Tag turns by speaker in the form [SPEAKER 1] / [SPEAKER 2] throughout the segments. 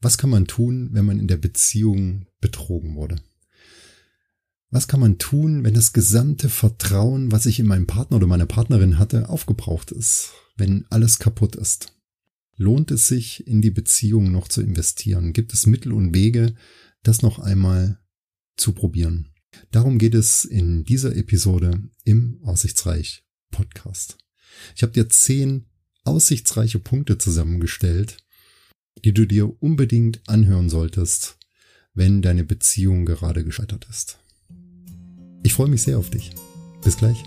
[SPEAKER 1] Was kann man tun, wenn man in der Beziehung betrogen wurde? Was kann man tun, wenn das gesamte Vertrauen, was ich in meinen Partner oder meine Partnerin hatte, aufgebraucht ist? Wenn alles kaputt ist? Lohnt es sich, in die Beziehung noch zu investieren? Gibt es Mittel und Wege, das noch einmal zu probieren? Darum geht es in dieser Episode im Aussichtsreich Podcast. Ich habe dir zehn aussichtsreiche Punkte zusammengestellt, die du dir unbedingt anhören solltest, wenn deine Beziehung gerade gescheitert ist. Ich freue mich sehr auf dich. Bis gleich.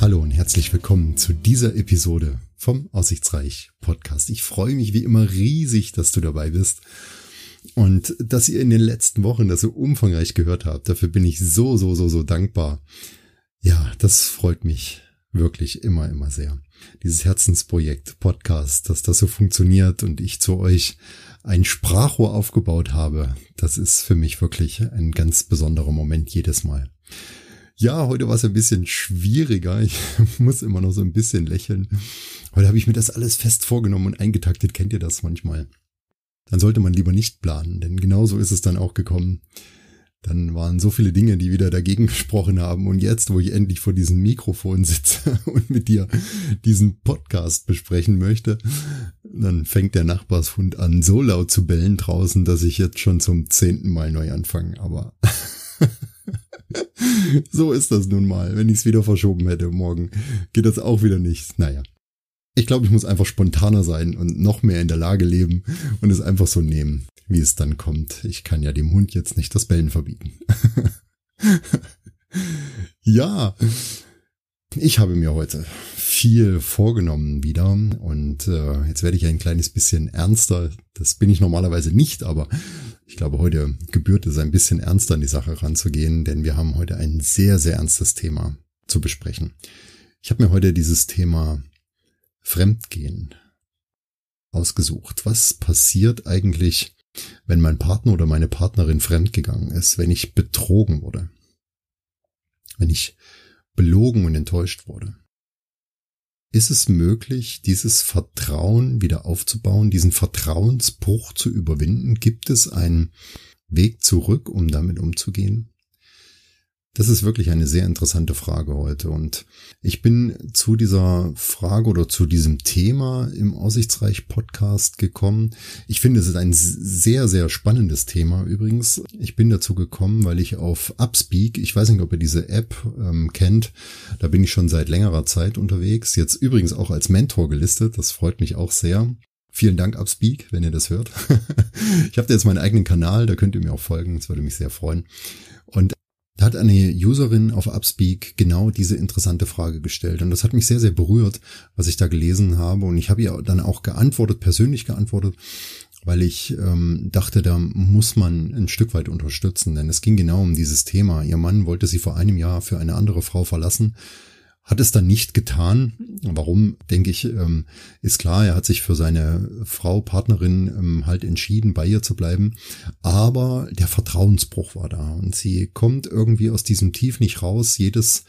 [SPEAKER 1] Hallo und herzlich willkommen zu dieser Episode vom Aussichtsreich Podcast. Ich freue mich wie immer riesig, dass du dabei bist und dass ihr in den letzten Wochen das so umfangreich gehört habt. Dafür bin ich so, so, so, so dankbar. Ja, das freut mich wirklich immer, immer sehr. Dieses Herzensprojekt Podcast, dass das so funktioniert und ich zu euch ein Sprachrohr aufgebaut habe, das ist für mich wirklich ein ganz besonderer Moment jedes Mal. Ja, heute war es ein bisschen schwieriger. Ich muss immer noch so ein bisschen lächeln. Heute habe ich mir das alles fest vorgenommen und eingetaktet. Kennt ihr das manchmal? Dann sollte man lieber nicht planen, denn genauso ist es dann auch gekommen. Dann waren so viele Dinge, die wieder dagegen gesprochen haben. Und jetzt, wo ich endlich vor diesem Mikrofon sitze und mit dir diesen Podcast besprechen möchte, dann fängt der Nachbarshund an, so laut zu bellen draußen, dass ich jetzt schon zum zehnten Mal neu anfange. Aber so ist das nun mal. Wenn ich es wieder verschoben hätte morgen, geht das auch wieder nicht. Naja. Ich glaube, ich muss einfach spontaner sein und noch mehr in der Lage leben und es einfach so nehmen, wie es dann kommt. Ich kann ja dem Hund jetzt nicht das Bellen verbieten. ja, ich habe mir heute viel vorgenommen wieder und äh, jetzt werde ich ein kleines bisschen ernster. Das bin ich normalerweise nicht, aber ich glaube, heute gebührt es ein bisschen ernster an die Sache ranzugehen, denn wir haben heute ein sehr, sehr ernstes Thema zu besprechen. Ich habe mir heute dieses Thema Fremdgehen ausgesucht. Was passiert eigentlich, wenn mein Partner oder meine Partnerin fremdgegangen ist, wenn ich betrogen wurde, wenn ich belogen und enttäuscht wurde? Ist es möglich, dieses Vertrauen wieder aufzubauen, diesen Vertrauensbruch zu überwinden? Gibt es einen Weg zurück, um damit umzugehen? Das ist wirklich eine sehr interessante Frage heute und ich bin zu dieser Frage oder zu diesem Thema im Aussichtsreich Podcast gekommen. Ich finde, es ist ein sehr, sehr spannendes Thema übrigens. Ich bin dazu gekommen, weil ich auf Upspeak, ich weiß nicht, ob ihr diese App ähm, kennt, da bin ich schon seit längerer Zeit unterwegs. Jetzt übrigens auch als Mentor gelistet, das freut mich auch sehr. Vielen Dank, Upspeak, wenn ihr das hört. ich habe jetzt meinen eigenen Kanal, da könnt ihr mir auch folgen, das würde mich sehr freuen. Und da hat eine Userin auf Upspeak genau diese interessante Frage gestellt. Und das hat mich sehr, sehr berührt, was ich da gelesen habe. Und ich habe ihr dann auch geantwortet, persönlich geantwortet, weil ich ähm, dachte, da muss man ein Stück weit unterstützen. Denn es ging genau um dieses Thema. Ihr Mann wollte sie vor einem Jahr für eine andere Frau verlassen hat es dann nicht getan. Warum, denke ich, ähm, ist klar, er hat sich für seine Frau, Partnerin ähm, halt entschieden, bei ihr zu bleiben. Aber der Vertrauensbruch war da und sie kommt irgendwie aus diesem Tief nicht raus. Jedes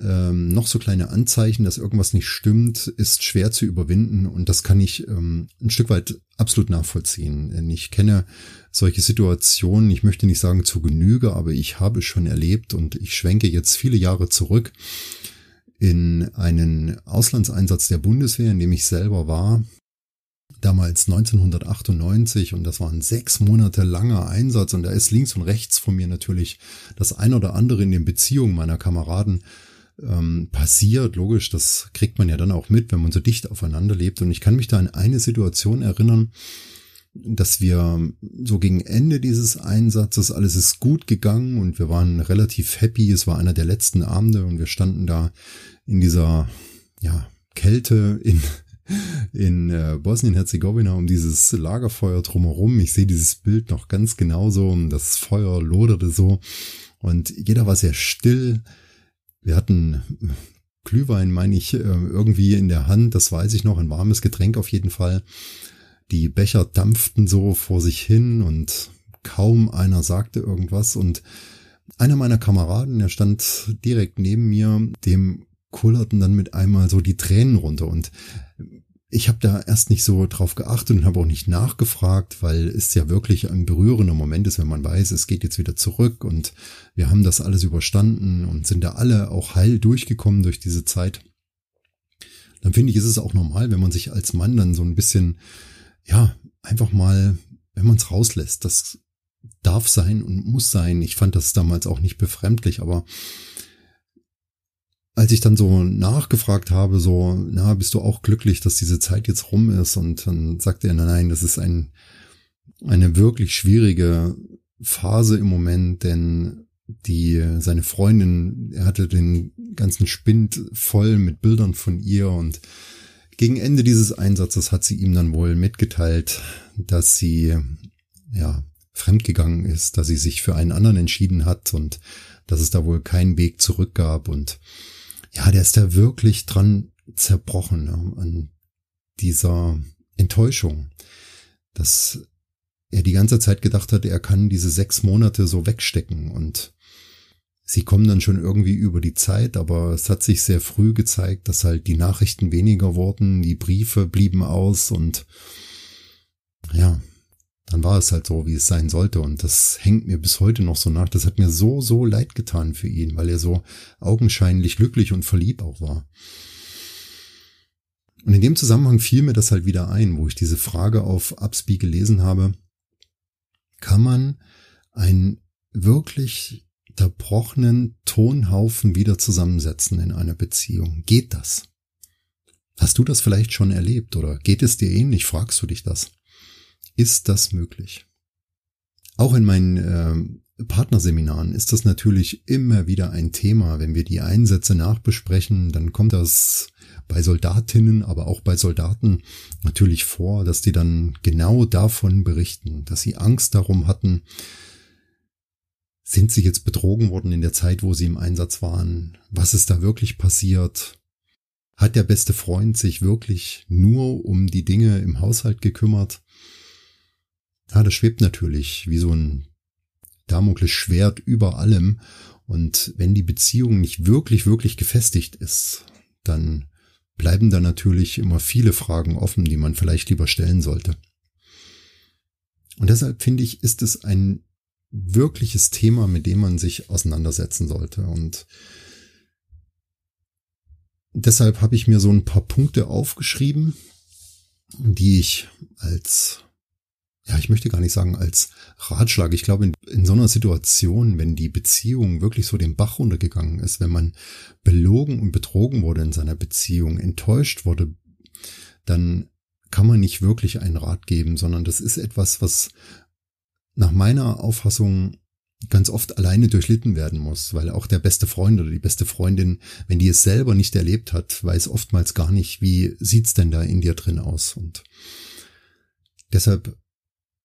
[SPEAKER 1] ähm, noch so kleine Anzeichen, dass irgendwas nicht stimmt, ist schwer zu überwinden und das kann ich ähm, ein Stück weit absolut nachvollziehen. Ich kenne solche Situationen, ich möchte nicht sagen zu Genüge, aber ich habe es schon erlebt und ich schwenke jetzt viele Jahre zurück in einen Auslandseinsatz der Bundeswehr, in dem ich selber war, damals 1998 und das war ein sechs Monate langer Einsatz. Und da ist links und rechts von mir natürlich das ein oder andere in den Beziehungen meiner Kameraden ähm, passiert. Logisch, das kriegt man ja dann auch mit, wenn man so dicht aufeinander lebt. Und ich kann mich da an eine Situation erinnern, dass wir so gegen Ende dieses Einsatzes, alles ist gut gegangen und wir waren relativ happy. Es war einer der letzten Abende und wir standen da in dieser, ja, Kälte in, in äh, Bosnien-Herzegowina um dieses Lagerfeuer drumherum. Ich sehe dieses Bild noch ganz genauso und das Feuer loderte so und jeder war sehr still. Wir hatten Glühwein, meine ich, äh, irgendwie in der Hand, das weiß ich noch, ein warmes Getränk auf jeden Fall. Die Becher dampften so vor sich hin und kaum einer sagte irgendwas und einer meiner Kameraden, der stand direkt neben mir, dem kullerten dann mit einmal so die Tränen runter und ich habe da erst nicht so drauf geachtet und habe auch nicht nachgefragt, weil es ja wirklich ein berührender Moment ist, wenn man weiß, es geht jetzt wieder zurück und wir haben das alles überstanden und sind da alle auch heil durchgekommen durch diese Zeit. Dann finde ich, ist es auch normal, wenn man sich als Mann dann so ein bisschen, ja, einfach mal, wenn man es rauslässt, das darf sein und muss sein. Ich fand das damals auch nicht befremdlich, aber als ich dann so nachgefragt habe, so, na, bist du auch glücklich, dass diese Zeit jetzt rum ist? Und dann sagte er, nein, das ist ein, eine wirklich schwierige Phase im Moment, denn die, seine Freundin, er hatte den ganzen Spind voll mit Bildern von ihr und gegen Ende dieses Einsatzes hat sie ihm dann wohl mitgeteilt, dass sie, ja, fremdgegangen ist, dass sie sich für einen anderen entschieden hat und dass es da wohl keinen Weg zurück gab und ja, der ist da wirklich dran zerbrochen ne, an dieser Enttäuschung, dass er die ganze Zeit gedacht hat, er kann diese sechs Monate so wegstecken und sie kommen dann schon irgendwie über die Zeit, aber es hat sich sehr früh gezeigt, dass halt die Nachrichten weniger wurden, die Briefe blieben aus und ja, dann war es halt so, wie es sein sollte. Und das hängt mir bis heute noch so nach. Das hat mir so, so leid getan für ihn, weil er so augenscheinlich glücklich und verliebt auch war. Und in dem Zusammenhang fiel mir das halt wieder ein, wo ich diese Frage auf Upsby gelesen habe. Kann man einen wirklich zerbrochenen Tonhaufen wieder zusammensetzen in einer Beziehung? Geht das? Hast du das vielleicht schon erlebt oder geht es dir ähnlich? Fragst du dich das? ist das möglich. Auch in meinen äh, Partnerseminaren ist das natürlich immer wieder ein Thema. Wenn wir die Einsätze nachbesprechen, dann kommt das bei Soldatinnen, aber auch bei Soldaten natürlich vor, dass die dann genau davon berichten, dass sie Angst darum hatten, sind sie jetzt betrogen worden in der Zeit, wo sie im Einsatz waren? Was ist da wirklich passiert? Hat der beste Freund sich wirklich nur um die Dinge im Haushalt gekümmert? Ja, das schwebt natürlich wie so ein Damoklesschwert über allem. Und wenn die Beziehung nicht wirklich, wirklich gefestigt ist, dann bleiben da natürlich immer viele Fragen offen, die man vielleicht lieber stellen sollte. Und deshalb finde ich, ist es ein wirkliches Thema, mit dem man sich auseinandersetzen sollte. Und deshalb habe ich mir so ein paar Punkte aufgeschrieben, die ich als ja, ich möchte gar nicht sagen als Ratschlag. Ich glaube, in, in, so einer Situation, wenn die Beziehung wirklich so den Bach runtergegangen ist, wenn man belogen und betrogen wurde in seiner Beziehung, enttäuscht wurde, dann kann man nicht wirklich einen Rat geben, sondern das ist etwas, was nach meiner Auffassung ganz oft alleine durchlitten werden muss, weil auch der beste Freund oder die beste Freundin, wenn die es selber nicht erlebt hat, weiß oftmals gar nicht, wie sieht's denn da in dir drin aus und deshalb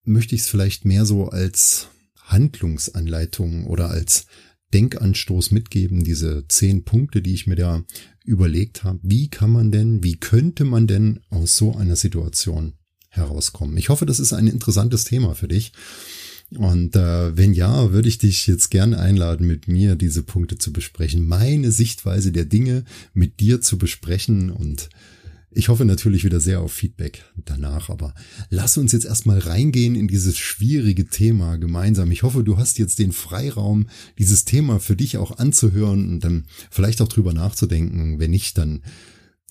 [SPEAKER 1] möchte ich es vielleicht mehr so als Handlungsanleitung oder als Denkanstoß mitgeben, diese zehn Punkte, die ich mir da überlegt habe. Wie kann man denn, wie könnte man denn aus so einer Situation herauskommen? Ich hoffe, das ist ein interessantes Thema für dich. Und äh, wenn ja, würde ich dich jetzt gerne einladen, mit mir diese Punkte zu besprechen, meine Sichtweise der Dinge mit dir zu besprechen und ich hoffe natürlich wieder sehr auf Feedback danach, aber lass uns jetzt erstmal reingehen in dieses schwierige Thema gemeinsam. Ich hoffe, du hast jetzt den Freiraum, dieses Thema für dich auch anzuhören und dann vielleicht auch drüber nachzudenken. Wenn nicht, dann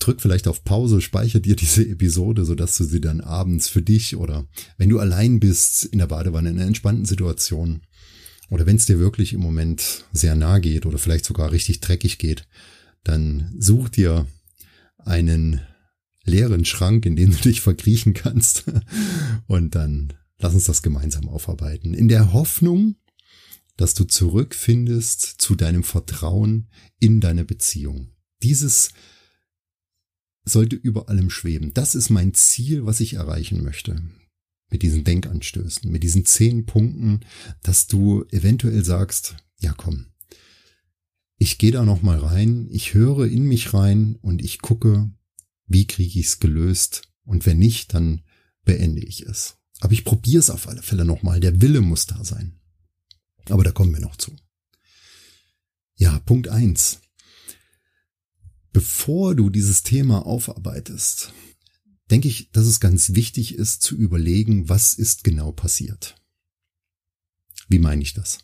[SPEAKER 1] drück vielleicht auf Pause, speicher dir diese Episode, sodass du sie dann abends für dich oder wenn du allein bist in der Badewanne in einer entspannten Situation oder wenn es dir wirklich im Moment sehr nah geht oder vielleicht sogar richtig dreckig geht, dann such dir einen leeren Schrank, in den du dich verkriechen kannst. Und dann lass uns das gemeinsam aufarbeiten. In der Hoffnung, dass du zurückfindest zu deinem Vertrauen in deine Beziehung. Dieses sollte über allem schweben. Das ist mein Ziel, was ich erreichen möchte. Mit diesen Denkanstößen, mit diesen zehn Punkten, dass du eventuell sagst, ja komm, ich gehe da noch mal rein, ich höre in mich rein und ich gucke, wie kriege ich es gelöst? Und wenn nicht, dann beende ich es. Aber ich probiere es auf alle Fälle nochmal. Der Wille muss da sein. Aber da kommen wir noch zu. Ja, Punkt eins. Bevor du dieses Thema aufarbeitest, denke ich, dass es ganz wichtig ist zu überlegen, was ist genau passiert. Wie meine ich das?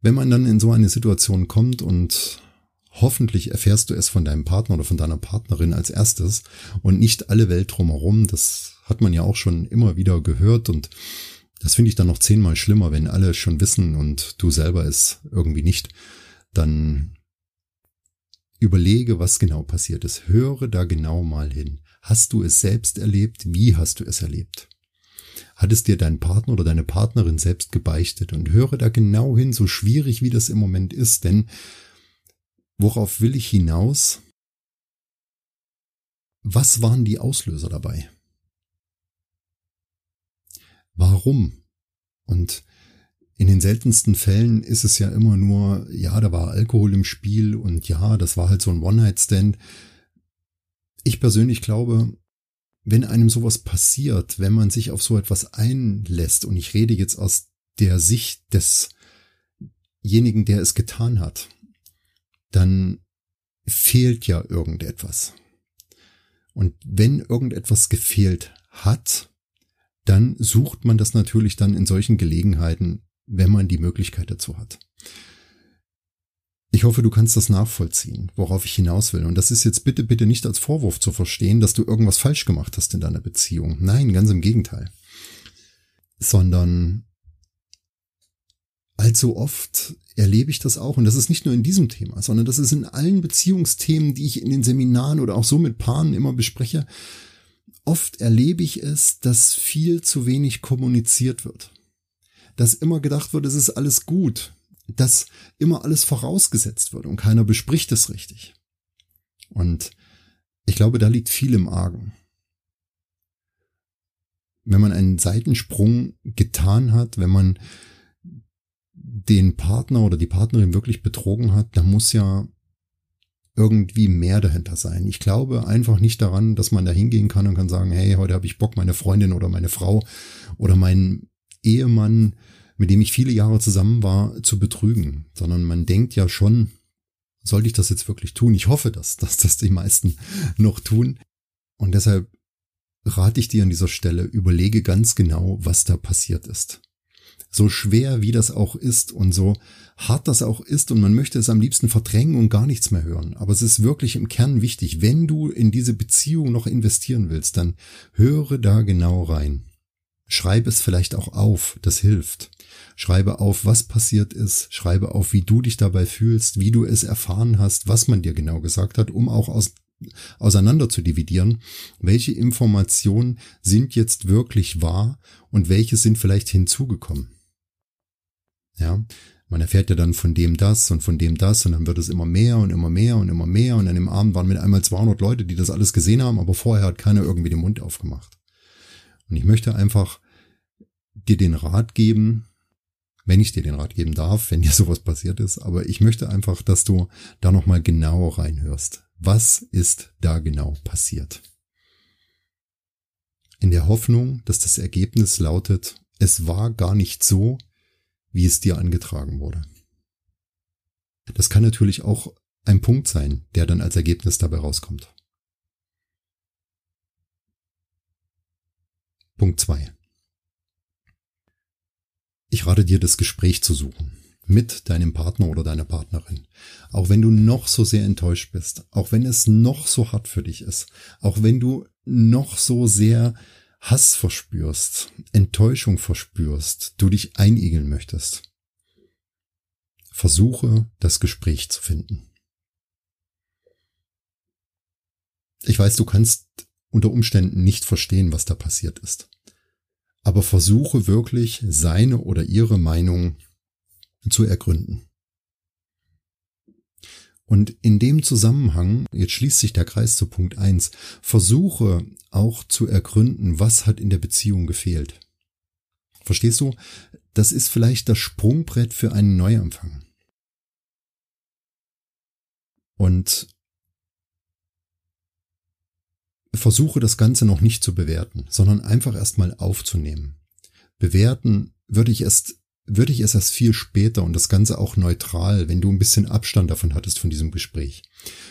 [SPEAKER 1] Wenn man dann in so eine Situation kommt und hoffentlich erfährst du es von deinem Partner oder von deiner Partnerin als erstes und nicht alle Welt drumherum, das hat man ja auch schon immer wieder gehört und das finde ich dann noch zehnmal schlimmer, wenn alle schon wissen und du selber es irgendwie nicht, dann überlege, was genau passiert ist. Höre da genau mal hin. Hast du es selbst erlebt? Wie hast du es erlebt? Hat es dir dein Partner oder deine Partnerin selbst gebeichtet? Und höre da genau hin, so schwierig wie das im Moment ist, denn worauf will ich hinaus? Was waren die Auslöser dabei? Warum? Und in den seltensten Fällen ist es ja immer nur, ja, da war Alkohol im Spiel und ja, das war halt so ein One-Night-Stand ich persönlich glaube, wenn einem sowas passiert, wenn man sich auf so etwas einlässt, und ich rede jetzt aus der Sicht desjenigen, der es getan hat, dann fehlt ja irgendetwas. Und wenn irgendetwas gefehlt hat, dann sucht man das natürlich dann in solchen Gelegenheiten, wenn man die Möglichkeit dazu hat. Ich hoffe, du kannst das nachvollziehen, worauf ich hinaus will. Und das ist jetzt bitte, bitte nicht als Vorwurf zu verstehen, dass du irgendwas falsch gemacht hast in deiner Beziehung. Nein, ganz im Gegenteil. Sondern allzu oft erlebe ich das auch, und das ist nicht nur in diesem Thema, sondern das ist in allen Beziehungsthemen, die ich in den Seminaren oder auch so mit Paaren immer bespreche. Oft erlebe ich es, dass viel zu wenig kommuniziert wird. Dass immer gedacht wird, es ist alles gut dass immer alles vorausgesetzt wird und keiner bespricht es richtig. Und ich glaube, da liegt viel im Argen. Wenn man einen Seitensprung getan hat, wenn man den Partner oder die Partnerin wirklich betrogen hat, dann muss ja irgendwie mehr dahinter sein. Ich glaube einfach nicht daran, dass man da hingehen kann und kann sagen, hey, heute habe ich Bock, meine Freundin oder meine Frau oder meinen Ehemann mit dem ich viele Jahre zusammen war, zu betrügen, sondern man denkt ja schon, sollte ich das jetzt wirklich tun? Ich hoffe, dass, dass das die meisten noch tun. Und deshalb rate ich dir an dieser Stelle, überlege ganz genau, was da passiert ist. So schwer wie das auch ist und so hart das auch ist und man möchte es am liebsten verdrängen und gar nichts mehr hören. Aber es ist wirklich im Kern wichtig, wenn du in diese Beziehung noch investieren willst, dann höre da genau rein. Schreib es vielleicht auch auf, das hilft. Schreibe auf, was passiert ist, schreibe auf, wie du dich dabei fühlst, wie du es erfahren hast, was man dir genau gesagt hat, um auch aus, auseinander zu dividieren, welche Informationen sind jetzt wirklich wahr und welche sind vielleicht hinzugekommen. Ja, man erfährt ja dann von dem das und von dem das und dann wird es immer mehr und immer mehr und immer mehr und dann im Abend waren mit einmal 200 Leute, die das alles gesehen haben, aber vorher hat keiner irgendwie den Mund aufgemacht. Und ich möchte einfach dir den Rat geben, wenn ich dir den Rat geben darf, wenn dir sowas passiert ist. Aber ich möchte einfach, dass du da nochmal genauer reinhörst. Was ist da genau passiert? In der Hoffnung, dass das Ergebnis lautet, es war gar nicht so, wie es dir angetragen wurde. Das kann natürlich auch ein Punkt sein, der dann als Ergebnis dabei rauskommt. Punkt zwei. Ich rate dir, das Gespräch zu suchen. Mit deinem Partner oder deiner Partnerin. Auch wenn du noch so sehr enttäuscht bist. Auch wenn es noch so hart für dich ist. Auch wenn du noch so sehr Hass verspürst, Enttäuschung verspürst, du dich einigeln möchtest. Versuche, das Gespräch zu finden. Ich weiß, du kannst unter Umständen nicht verstehen, was da passiert ist aber versuche wirklich seine oder ihre Meinung zu ergründen. Und in dem Zusammenhang, jetzt schließt sich der Kreis zu Punkt eins, versuche auch zu ergründen, was hat in der Beziehung gefehlt. Verstehst du? Das ist vielleicht das Sprungbrett für einen Neuanfang. Und versuche das Ganze noch nicht zu bewerten, sondern einfach erstmal aufzunehmen. Bewerten würde ich erst würde ich es erst viel später und das Ganze auch neutral, wenn du ein bisschen Abstand davon hattest von diesem Gespräch.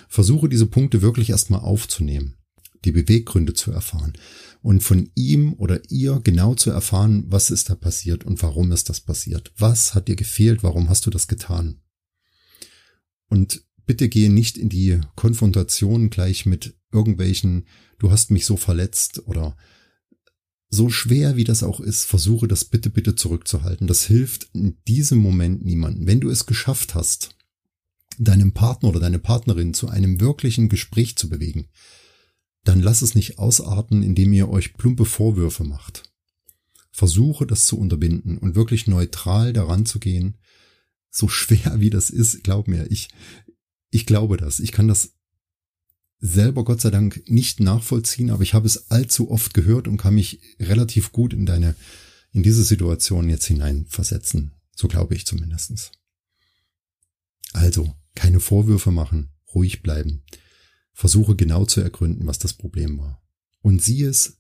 [SPEAKER 1] Versuche diese Punkte wirklich erstmal aufzunehmen, die Beweggründe zu erfahren und von ihm oder ihr genau zu erfahren, was ist da passiert und warum ist das passiert. Was hat dir gefehlt? Warum hast du das getan? Und bitte gehe nicht in die Konfrontation gleich mit irgendwelchen, du hast mich so verletzt oder so schwer wie das auch ist, versuche das bitte, bitte zurückzuhalten. Das hilft in diesem Moment niemandem. Wenn du es geschafft hast, deinem Partner oder deine Partnerin zu einem wirklichen Gespräch zu bewegen, dann lass es nicht ausarten, indem ihr euch plumpe Vorwürfe macht. Versuche das zu unterbinden und wirklich neutral daran zu gehen. So schwer wie das ist, glaub mir, ich, ich glaube das. Ich kann das selber Gott sei Dank nicht nachvollziehen, aber ich habe es allzu oft gehört und kann mich relativ gut in deine, in diese Situation jetzt hineinversetzen. So glaube ich zumindestens. Also, keine Vorwürfe machen, ruhig bleiben. Versuche genau zu ergründen, was das Problem war. Und sieh es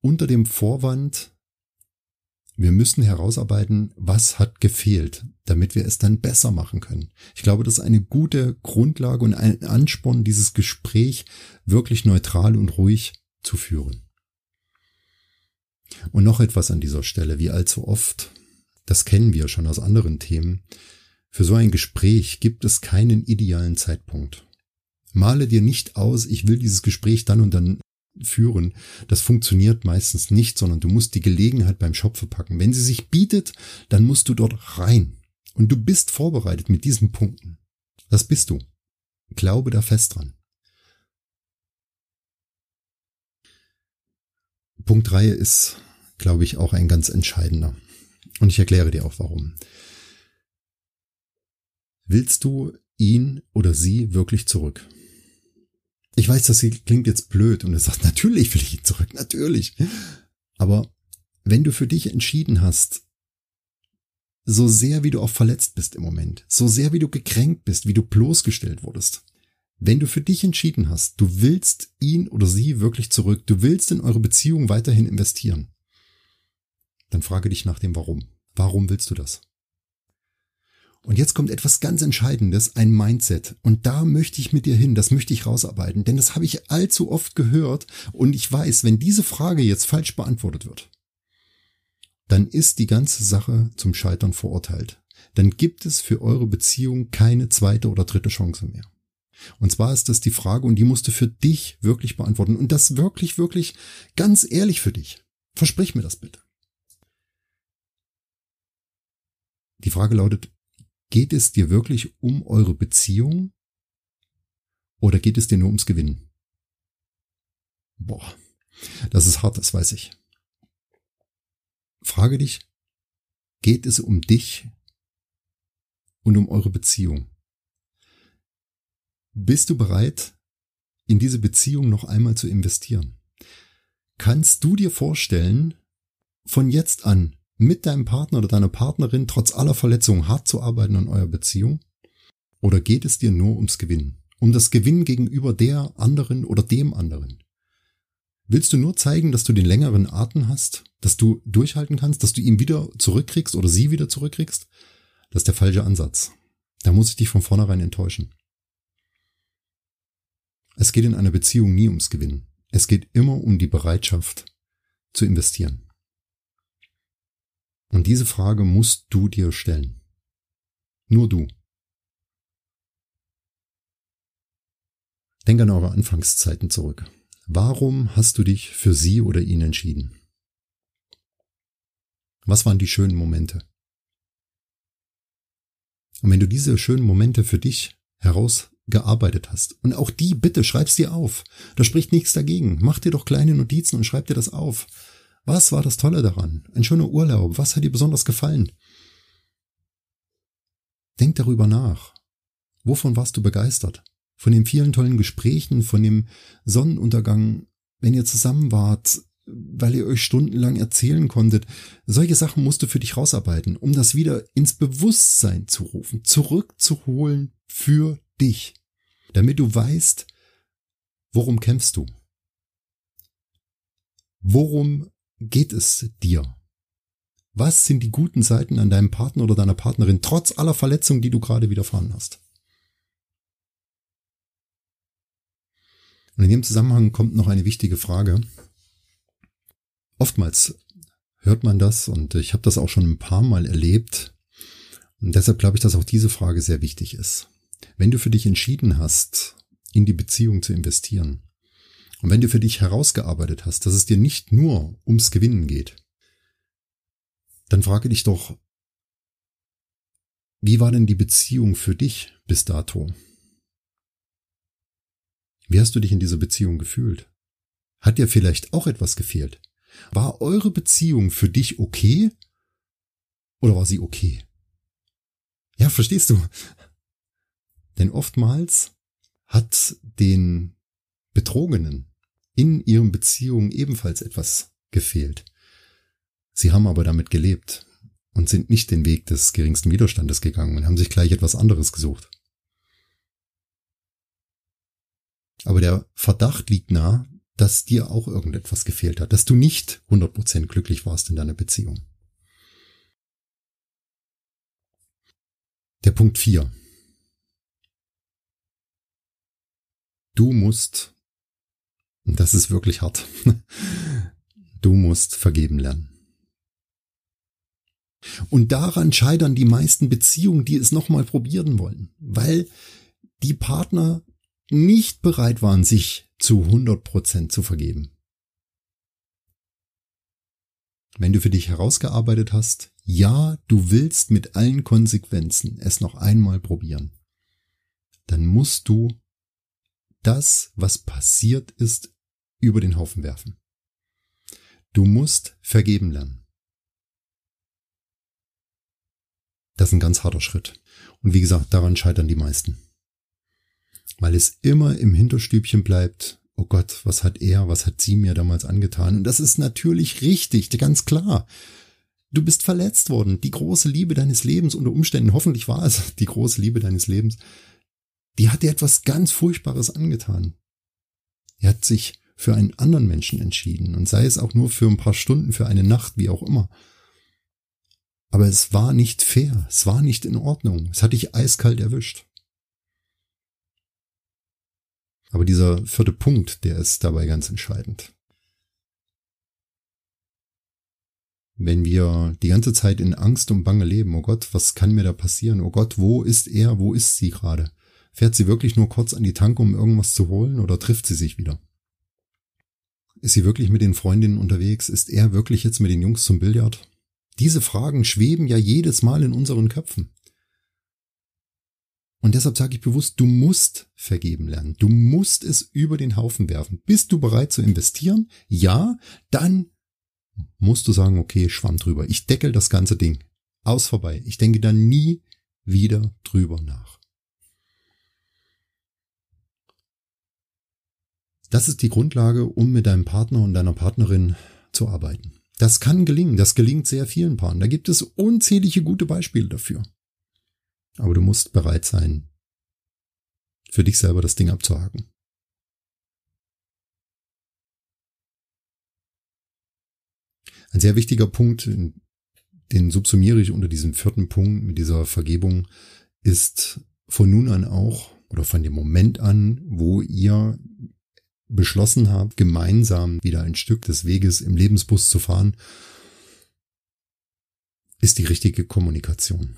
[SPEAKER 1] unter dem Vorwand, wir müssen herausarbeiten, was hat gefehlt, damit wir es dann besser machen können. Ich glaube, das ist eine gute Grundlage und ein Ansporn, dieses Gespräch wirklich neutral und ruhig zu führen. Und noch etwas an dieser Stelle, wie allzu oft, das kennen wir schon aus anderen Themen, für so ein Gespräch gibt es keinen idealen Zeitpunkt. Male dir nicht aus, ich will dieses Gespräch dann und dann führen. Das funktioniert meistens nicht, sondern du musst die Gelegenheit beim Schopfe packen. Wenn sie sich bietet, dann musst du dort rein. Und du bist vorbereitet mit diesen Punkten. Das bist du. Glaube da fest dran. Punkt drei ist, glaube ich, auch ein ganz entscheidender. Und ich erkläre dir auch warum. Willst du ihn oder sie wirklich zurück? Ich weiß, das klingt jetzt blöd und er sagt, natürlich will ich ihn zurück, natürlich. Aber wenn du für dich entschieden hast, so sehr wie du auch verletzt bist im Moment, so sehr wie du gekränkt bist, wie du bloßgestellt wurdest, wenn du für dich entschieden hast, du willst ihn oder sie wirklich zurück, du willst in eure Beziehung weiterhin investieren, dann frage dich nach dem Warum. Warum willst du das? Und jetzt kommt etwas ganz Entscheidendes, ein Mindset. Und da möchte ich mit dir hin, das möchte ich rausarbeiten, denn das habe ich allzu oft gehört und ich weiß, wenn diese Frage jetzt falsch beantwortet wird, dann ist die ganze Sache zum Scheitern verurteilt. Dann gibt es für eure Beziehung keine zweite oder dritte Chance mehr. Und zwar ist das die Frage und die musst du für dich wirklich beantworten und das wirklich, wirklich ganz ehrlich für dich. Versprich mir das bitte. Die Frage lautet, Geht es dir wirklich um eure Beziehung oder geht es dir nur ums Gewinnen? Boah, das ist hart, das weiß ich. Frage dich, geht es um dich und um eure Beziehung? Bist du bereit, in diese Beziehung noch einmal zu investieren? Kannst du dir vorstellen, von jetzt an mit deinem Partner oder deiner Partnerin trotz aller Verletzungen hart zu arbeiten an eurer Beziehung? Oder geht es dir nur ums Gewinnen? Um das Gewinnen gegenüber der anderen oder dem anderen? Willst du nur zeigen, dass du den längeren Atem hast, dass du durchhalten kannst, dass du ihn wieder zurückkriegst oder sie wieder zurückkriegst? Das ist der falsche Ansatz. Da muss ich dich von vornherein enttäuschen. Es geht in einer Beziehung nie ums Gewinnen. Es geht immer um die Bereitschaft zu investieren. Und diese Frage musst du dir stellen. Nur du. Denk an eure Anfangszeiten zurück. Warum hast du dich für sie oder ihn entschieden? Was waren die schönen Momente? Und wenn du diese schönen Momente für dich herausgearbeitet hast, und auch die bitte schreib's dir auf, da spricht nichts dagegen, mach dir doch kleine Notizen und schreib dir das auf. Was war das Tolle daran? Ein schöner Urlaub. Was hat dir besonders gefallen? Denk darüber nach. Wovon warst du begeistert? Von den vielen tollen Gesprächen, von dem Sonnenuntergang, wenn ihr zusammen wart, weil ihr euch stundenlang erzählen konntet. Solche Sachen musst du für dich rausarbeiten, um das wieder ins Bewusstsein zu rufen, zurückzuholen für dich, damit du weißt, worum kämpfst du? Worum geht es dir? Was sind die guten Seiten an deinem Partner oder deiner Partnerin, trotz aller Verletzungen, die du gerade widerfahren hast? Und in dem Zusammenhang kommt noch eine wichtige Frage. Oftmals hört man das und ich habe das auch schon ein paar Mal erlebt. Und deshalb glaube ich, dass auch diese Frage sehr wichtig ist. Wenn du für dich entschieden hast, in die Beziehung zu investieren, und wenn du für dich herausgearbeitet hast, dass es dir nicht nur ums Gewinnen geht, dann frage dich doch, wie war denn die Beziehung für dich bis dato? Wie hast du dich in dieser Beziehung gefühlt? Hat dir vielleicht auch etwas gefehlt? War eure Beziehung für dich okay? Oder war sie okay? Ja, verstehst du? Denn oftmals hat den Betrogenen in ihren Beziehungen ebenfalls etwas gefehlt. Sie haben aber damit gelebt und sind nicht den Weg des geringsten Widerstandes gegangen und haben sich gleich etwas anderes gesucht. Aber der Verdacht liegt nah, dass dir auch irgendetwas gefehlt hat, dass du nicht 100% glücklich warst in deiner Beziehung. Der Punkt 4. Du musst, und das ist wirklich hart, du musst vergeben lernen. Und daran scheitern die meisten Beziehungen, die es nochmal probieren wollen, weil die Partner nicht bereit waren, sich zu 100 Prozent zu vergeben. Wenn du für dich herausgearbeitet hast, ja, du willst mit allen Konsequenzen es noch einmal probieren, dann musst du das, was passiert ist, über den Haufen werfen. Du musst vergeben lernen. Das ist ein ganz harter Schritt. Und wie gesagt, daran scheitern die meisten weil es immer im Hinterstübchen bleibt, oh Gott, was hat er, was hat sie mir damals angetan? Und das ist natürlich richtig, ganz klar. Du bist verletzt worden. Die große Liebe deines Lebens unter Umständen, hoffentlich war es die große Liebe deines Lebens, die hat dir etwas ganz Furchtbares angetan. Er hat sich für einen anderen Menschen entschieden und sei es auch nur für ein paar Stunden, für eine Nacht, wie auch immer. Aber es war nicht fair, es war nicht in Ordnung, es hat dich eiskalt erwischt. Aber dieser vierte Punkt, der ist dabei ganz entscheidend. Wenn wir die ganze Zeit in Angst und Bange leben, oh Gott, was kann mir da passieren? Oh Gott, wo ist er? Wo ist sie gerade? Fährt sie wirklich nur kurz an die Tanke, um irgendwas zu holen, oder trifft sie sich wieder? Ist sie wirklich mit den Freundinnen unterwegs? Ist er wirklich jetzt mit den Jungs zum Billard? Diese Fragen schweben ja jedes Mal in unseren Köpfen. Und deshalb sage ich bewusst, du musst vergeben lernen. Du musst es über den Haufen werfen. Bist du bereit zu investieren? Ja, dann musst du sagen, okay, schwamm drüber. Ich deckel das ganze Ding. Aus vorbei. Ich denke da nie wieder drüber nach. Das ist die Grundlage, um mit deinem Partner und deiner Partnerin zu arbeiten. Das kann gelingen. Das gelingt sehr vielen Paaren. Da gibt es unzählige gute Beispiele dafür. Aber du musst bereit sein, für dich selber das Ding abzuhaken. Ein sehr wichtiger Punkt, den subsumiere ich unter diesem vierten Punkt mit dieser Vergebung, ist von nun an auch oder von dem Moment an, wo ihr beschlossen habt, gemeinsam wieder ein Stück des Weges im Lebensbus zu fahren, ist die richtige Kommunikation.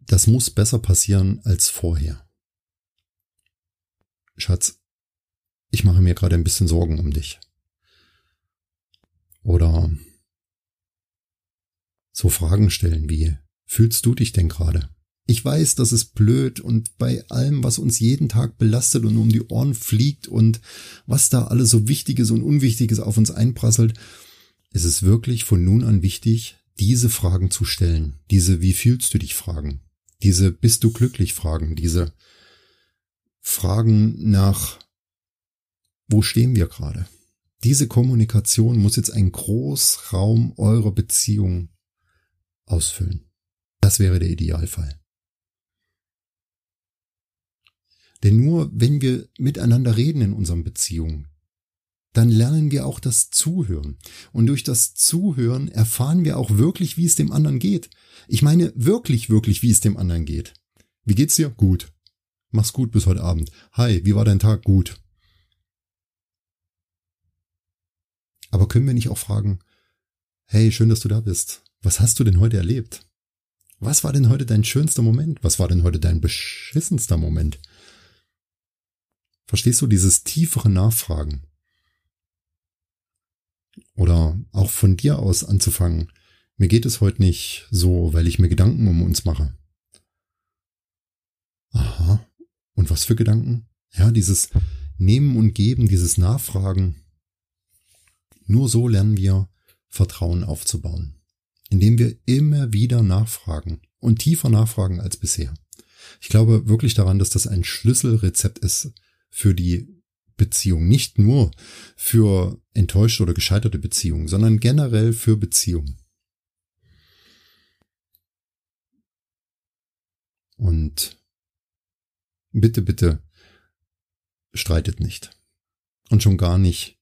[SPEAKER 1] Das muss besser passieren als vorher. Schatz, ich mache mir gerade ein bisschen Sorgen um dich. Oder so Fragen stellen wie, fühlst du dich denn gerade? Ich weiß, das ist blöd und bei allem, was uns jeden Tag belastet und um die Ohren fliegt und was da alles so Wichtiges und Unwichtiges auf uns einprasselt, ist es wirklich von nun an wichtig, diese Fragen zu stellen. Diese Wie fühlst du dich Fragen diese Bist du glücklich Fragen, diese Fragen nach Wo stehen wir gerade? Diese Kommunikation muss jetzt einen Großraum eurer Beziehung ausfüllen. Das wäre der Idealfall. Denn nur wenn wir miteinander reden in unseren Beziehungen, dann lernen wir auch das Zuhören. Und durch das Zuhören erfahren wir auch wirklich, wie es dem anderen geht. Ich meine wirklich, wirklich, wie es dem anderen geht. Wie geht's dir? Gut. Mach's gut bis heute Abend. Hi, wie war dein Tag? Gut. Aber können wir nicht auch fragen, hey, schön, dass du da bist. Was hast du denn heute erlebt? Was war denn heute dein schönster Moment? Was war denn heute dein beschissenster Moment? Verstehst du dieses tiefere Nachfragen? Oder auch von dir aus anzufangen. Mir geht es heute nicht so, weil ich mir Gedanken um uns mache. Aha. Und was für Gedanken? Ja, dieses Nehmen und Geben, dieses Nachfragen. Nur so lernen wir Vertrauen aufzubauen, indem wir immer wieder nachfragen und tiefer nachfragen als bisher. Ich glaube wirklich daran, dass das ein Schlüsselrezept ist für die Beziehung. Nicht nur für enttäuschte oder gescheiterte Beziehungen, sondern generell für Beziehungen. Und bitte, bitte streitet nicht. Und schon gar nicht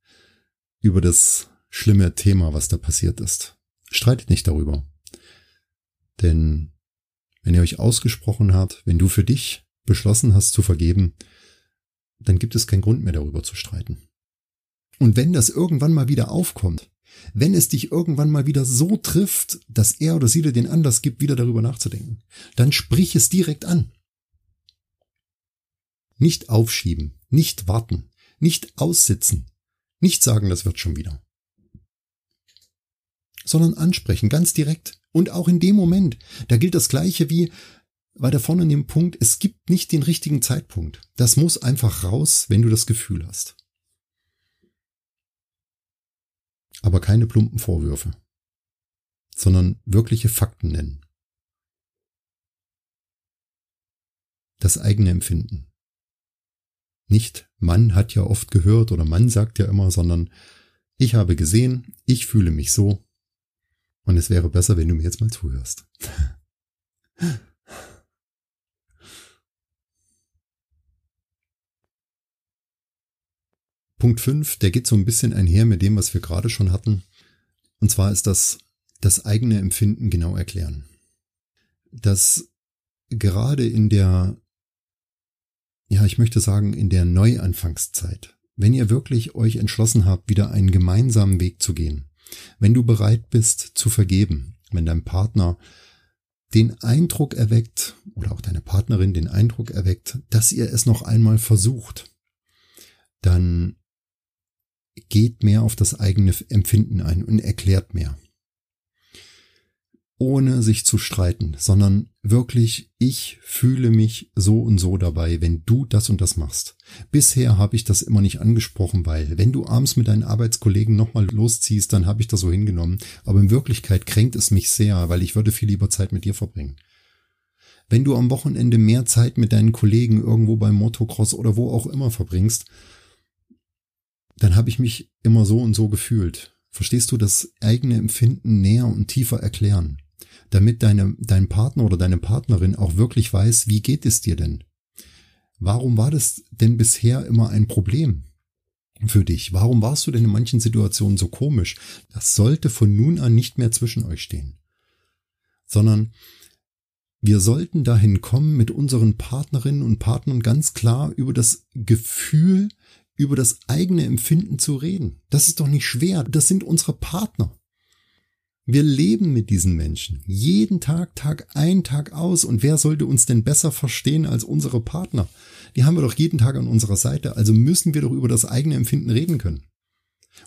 [SPEAKER 1] über das schlimme Thema, was da passiert ist. Streitet nicht darüber. Denn wenn ihr euch ausgesprochen habt, wenn du für dich beschlossen hast zu vergeben, dann gibt es keinen Grund mehr darüber zu streiten. Und wenn das irgendwann mal wieder aufkommt, wenn es dich irgendwann mal wieder so trifft, dass er oder sie dir den Anlass gibt, wieder darüber nachzudenken, dann sprich es direkt an. Nicht aufschieben, nicht warten, nicht aussitzen, nicht sagen, das wird schon wieder. Sondern ansprechen, ganz direkt. Und auch in dem Moment, da gilt das Gleiche wie, weiter vorne in dem Punkt, es gibt nicht den richtigen Zeitpunkt. Das muss einfach raus, wenn du das Gefühl hast. Aber keine plumpen Vorwürfe, sondern wirkliche Fakten nennen. Das eigene Empfinden. Nicht Mann hat ja oft gehört oder Mann sagt ja immer, sondern ich habe gesehen, ich fühle mich so und es wäre besser, wenn du mir jetzt mal zuhörst. Punkt 5, der geht so ein bisschen einher mit dem, was wir gerade schon hatten. Und zwar ist das das eigene Empfinden genau erklären. Dass gerade in der, ja, ich möchte sagen, in der Neuanfangszeit, wenn ihr wirklich euch entschlossen habt, wieder einen gemeinsamen Weg zu gehen, wenn du bereit bist zu vergeben, wenn dein Partner den Eindruck erweckt oder auch deine Partnerin den Eindruck erweckt, dass ihr es noch einmal versucht, dann geht mehr auf das eigene Empfinden ein und erklärt mehr. Ohne sich zu streiten, sondern wirklich, ich fühle mich so und so dabei, wenn du das und das machst. Bisher habe ich das immer nicht angesprochen, weil wenn du abends mit deinen Arbeitskollegen nochmal losziehst, dann habe ich das so hingenommen. Aber in Wirklichkeit kränkt es mich sehr, weil ich würde viel lieber Zeit mit dir verbringen. Wenn du am Wochenende mehr Zeit mit deinen Kollegen irgendwo beim Motocross oder wo auch immer verbringst, dann habe ich mich immer so und so gefühlt. Verstehst du das eigene Empfinden näher und tiefer erklären, damit deine, dein Partner oder deine Partnerin auch wirklich weiß, wie geht es dir denn? Warum war das denn bisher immer ein Problem für dich? Warum warst du denn in manchen Situationen so komisch? Das sollte von nun an nicht mehr zwischen euch stehen, sondern wir sollten dahin kommen, mit unseren Partnerinnen und Partnern ganz klar über das Gefühl über das eigene Empfinden zu reden. Das ist doch nicht schwer. Das sind unsere Partner. Wir leben mit diesen Menschen. Jeden Tag, Tag ein, Tag aus. Und wer sollte uns denn besser verstehen als unsere Partner? Die haben wir doch jeden Tag an unserer Seite. Also müssen wir doch über das eigene Empfinden reden können.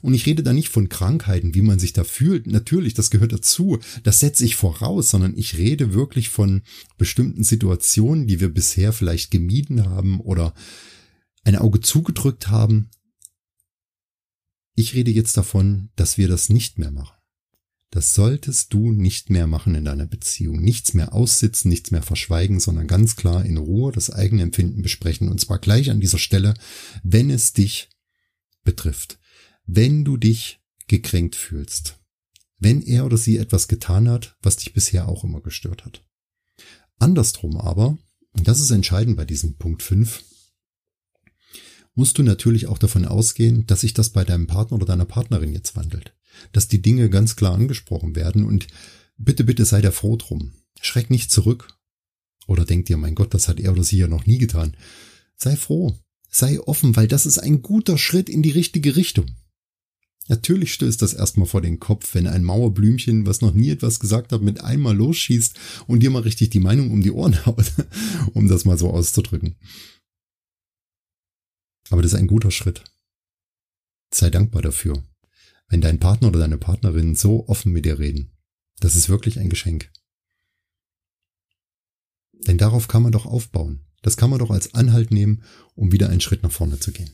[SPEAKER 1] Und ich rede da nicht von Krankheiten, wie man sich da fühlt. Natürlich, das gehört dazu. Das setze ich voraus, sondern ich rede wirklich von bestimmten Situationen, die wir bisher vielleicht gemieden haben oder ein Auge zugedrückt haben. Ich rede jetzt davon, dass wir das nicht mehr machen. Das solltest du nicht mehr machen in deiner Beziehung. Nichts mehr aussitzen, nichts mehr verschweigen, sondern ganz klar in Ruhe das eigene Empfinden besprechen. Und zwar gleich an dieser Stelle, wenn es dich betrifft. Wenn du dich gekränkt fühlst. Wenn er oder sie etwas getan hat, was dich bisher auch immer gestört hat. Andersrum aber, und das ist entscheidend bei diesem Punkt 5, musst du natürlich auch davon ausgehen, dass sich das bei deinem Partner oder deiner Partnerin jetzt wandelt. Dass die Dinge ganz klar angesprochen werden und bitte, bitte sei da froh drum. Schreck nicht zurück. Oder denk dir, mein Gott, das hat er oder sie ja noch nie getan. Sei froh. Sei offen, weil das ist ein guter Schritt in die richtige Richtung. Natürlich stößt das erstmal vor den Kopf, wenn ein Mauerblümchen, was noch nie etwas gesagt hat, mit einmal losschießt und dir mal richtig die Meinung um die Ohren haut, um das mal so auszudrücken. Aber das ist ein guter Schritt. Sei dankbar dafür. Wenn dein Partner oder deine Partnerin so offen mit dir reden, das ist wirklich ein Geschenk. Denn darauf kann man doch aufbauen. Das kann man doch als Anhalt nehmen, um wieder einen Schritt nach vorne zu gehen.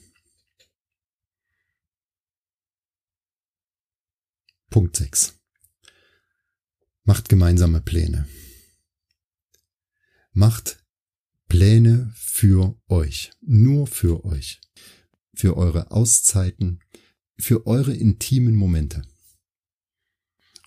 [SPEAKER 1] Punkt 6. Macht gemeinsame Pläne. Macht Pläne für euch, nur für euch, für eure Auszeiten, für eure intimen Momente.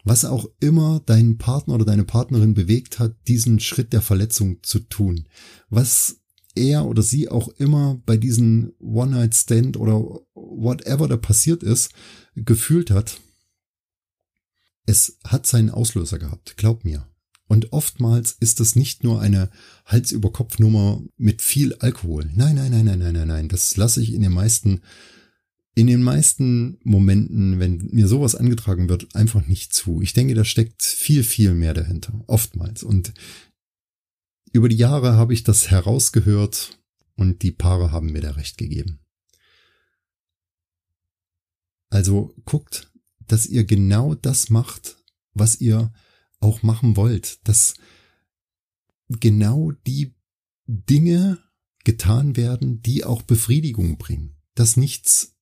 [SPEAKER 1] Was auch immer deinen Partner oder deine Partnerin bewegt hat, diesen Schritt der Verletzung zu tun, was er oder sie auch immer bei diesem One-Night-Stand oder whatever da passiert ist, gefühlt hat, es hat seinen Auslöser gehabt, glaub mir. Und oftmals ist das nicht nur eine Hals-über-Kopf-Nummer mit viel Alkohol. Nein, nein, nein, nein, nein, nein, nein. Das lasse ich in den meisten, in den meisten Momenten, wenn mir sowas angetragen wird, einfach nicht zu. Ich denke, da steckt viel, viel mehr dahinter. Oftmals. Und über die Jahre habe ich das herausgehört und die Paare haben mir da recht gegeben. Also guckt, dass ihr genau das macht, was ihr auch machen wollt, dass genau die Dinge getan werden, die auch Befriedigung bringen, dass nichts